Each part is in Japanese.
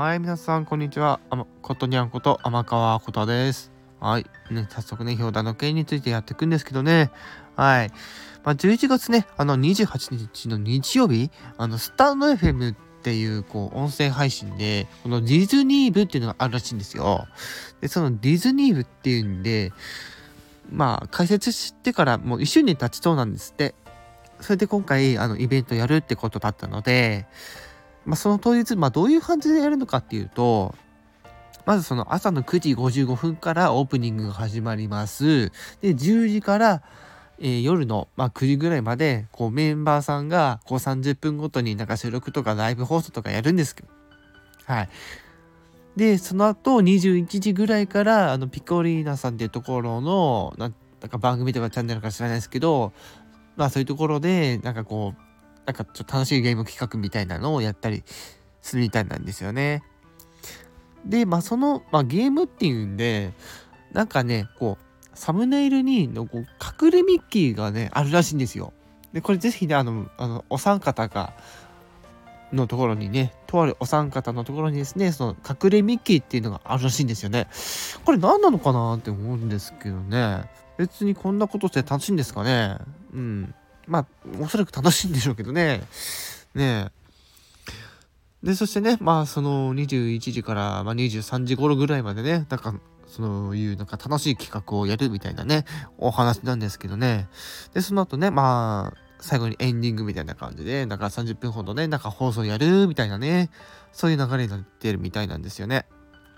はい、皆さん、こんにちは。あ、ことにゃんこと天川ことです。はい。ね、早速ね、表題の件についてやっていくんですけどね。はい。まあ、11月ね、あの、28日の日曜日、あの、スタンド FM っていう、こう、音声配信で、このディズニー部っていうのがあるらしいんですよ。で、そのディズニー部っていうんで、まあ、解説してからもう1周年経ちそうなんですって。それで今回、あの、イベントやるってことだったので、まあ、その当日、まあ、どういう感じでやるのかっていうと、まずその朝の9時55分からオープニングが始まります。で、10時から、えー、夜の、まあ、9時ぐらいまで、こうメンバーさんがこう30分ごとになんか収録とかライブ放送とかやるんですけど。はい。で、その後21時ぐらいから、あの、ピコリーナさんっていうところの、なんか番組とかチャンネルか知らないですけど、まあそういうところで、なんかこう、なんかちょっと楽しいゲーム企画みたいなのをやったりするみたいなんですよね。で、まあその、まあ、ゲームっていうんで、なんかね、こう、サムネイルにのこう隠れミッキーがね、あるらしいんですよ。で、これぜひね、あの、あのお三方が、のところにね、とあるお三方のところにですね、その隠れミッキーっていうのがあるらしいんですよね。これ何なのかなって思うんですけどね。別にこんなことして楽しいんですかね。うん。まあ、おそらく楽しいんでしょうけどね。ねで、そしてね、まあ、その21時から、まあ、23時頃ぐらいまでね、なんか、そういうなんか楽しい企画をやるみたいなね、お話なんですけどね。で、その後ね、まあ、最後にエンディングみたいな感じで、なんか30分ほどね、なんか放送やるみたいなね、そういう流れになってるみたいなんですよね。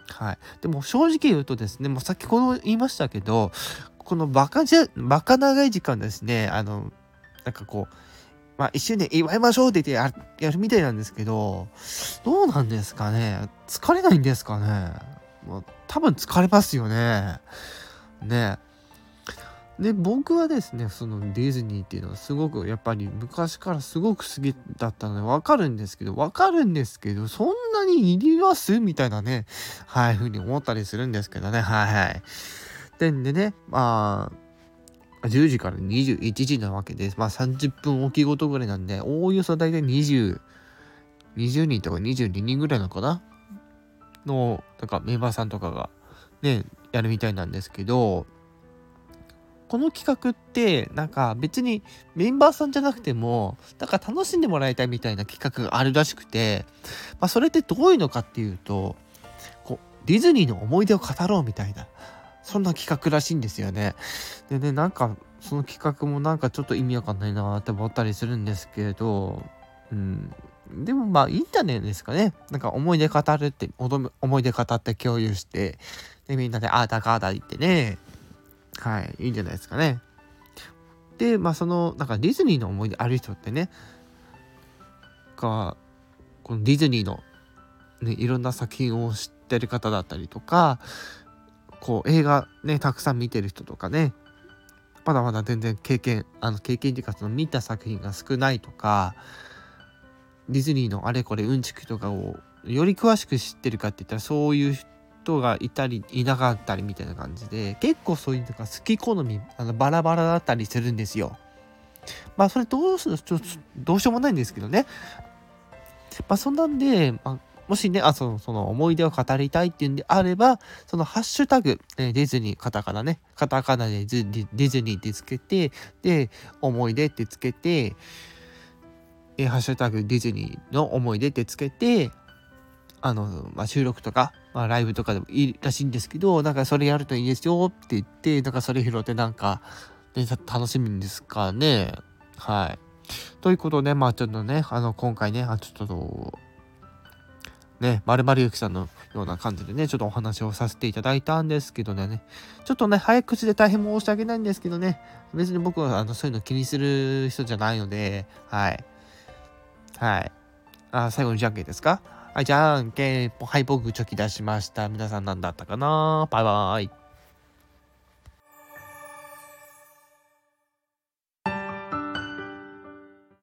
はい。でも正直言うとですね、もう先ほど言いましたけど、このバカじゃ、バカ長い時間ですね、あの、なんかこう、まあ一瞬で祝いましょうって言ってやるみたいなんですけど、どうなんですかね？疲れないんですかね？もう多分疲れますよね。ね。で、僕はですね、そのディズニーっていうのはすごくやっぱり昔からすごく好きだったのでわかるんですけど、わかるんですけど、そんなにいりますみたいなね、はい、ふうに思ったりするんですけどね、はいはい。でんでね、まあ、10時から21時なわけです。まあ30分おきごとぐらいなんで、おおよそ大体20、20人とか22人ぐらいなのかな？の、なんかメンバーさんとかがね、やるみたいなんですけど、この企画って、なんか別にメンバーさんじゃなくても、なんか楽しんでもらいたいみたいな企画があるらしくて、まあそれってどういうのかっていうと、こう、ディズニーの思い出を語ろうみたいな。そんな企画らしいんですよね。でね、なんか、その企画もなんかちょっと意味わかんないなって思ったりするんですけれど、うん。でもまあいいんじゃないですかね。なんか思い出語るって、思い出語って共有して、で、みんなでああだかだ言ってね、はい、いいんじゃないですかね。で、まあその、なんかディズニーの思い出ある人ってね、が、このディズニーの、ね、いろんな作品を知ってる方だったりとか、こう映画ねたくさん見てる人とかねまだまだ全然経験あの経験っていうかその見た作品が少ないとかディズニーのあれこれうんちくとかをより詳しく知ってるかって言ったらそういう人がいたりいなかったりみたいな感じで結構そういうのが好き好みあのバラバラだったりするんですよ。まあそれどうするちょどうしようもないんですけどね。まあそんなんで、まあ、もしね、あ、その、その思い出を語りたいっていうんであれば、そのハッシュタグ、えディズニー、カタカナね、カタカナでディズニーってつけて、で、思い出ってつけて、えハッシュタグディズニーの思い出ってつけて、あの、まあ、収録とか、まあ、ライブとかでもいいらしいんですけど、なんかそれやるといいですよって言って、なんかそれ拾ってなんか、ね、楽しみですかね。はい。ということで、まあちょっとね、あの、今回ね、あちょっと、ね、まるまるゆきさんのような感じでね、ちょっとお話をさせていただいたんですけどね、ちょっとね、早口で大変申し訳ないんですけどね、別に僕はあのそういうの気にする人じゃないので、はい。はい。あ、最後にじゃんけんですか？はい、じゃんけん、はい、僕チョキ出しました。皆さん何だったかな？バイバーイ。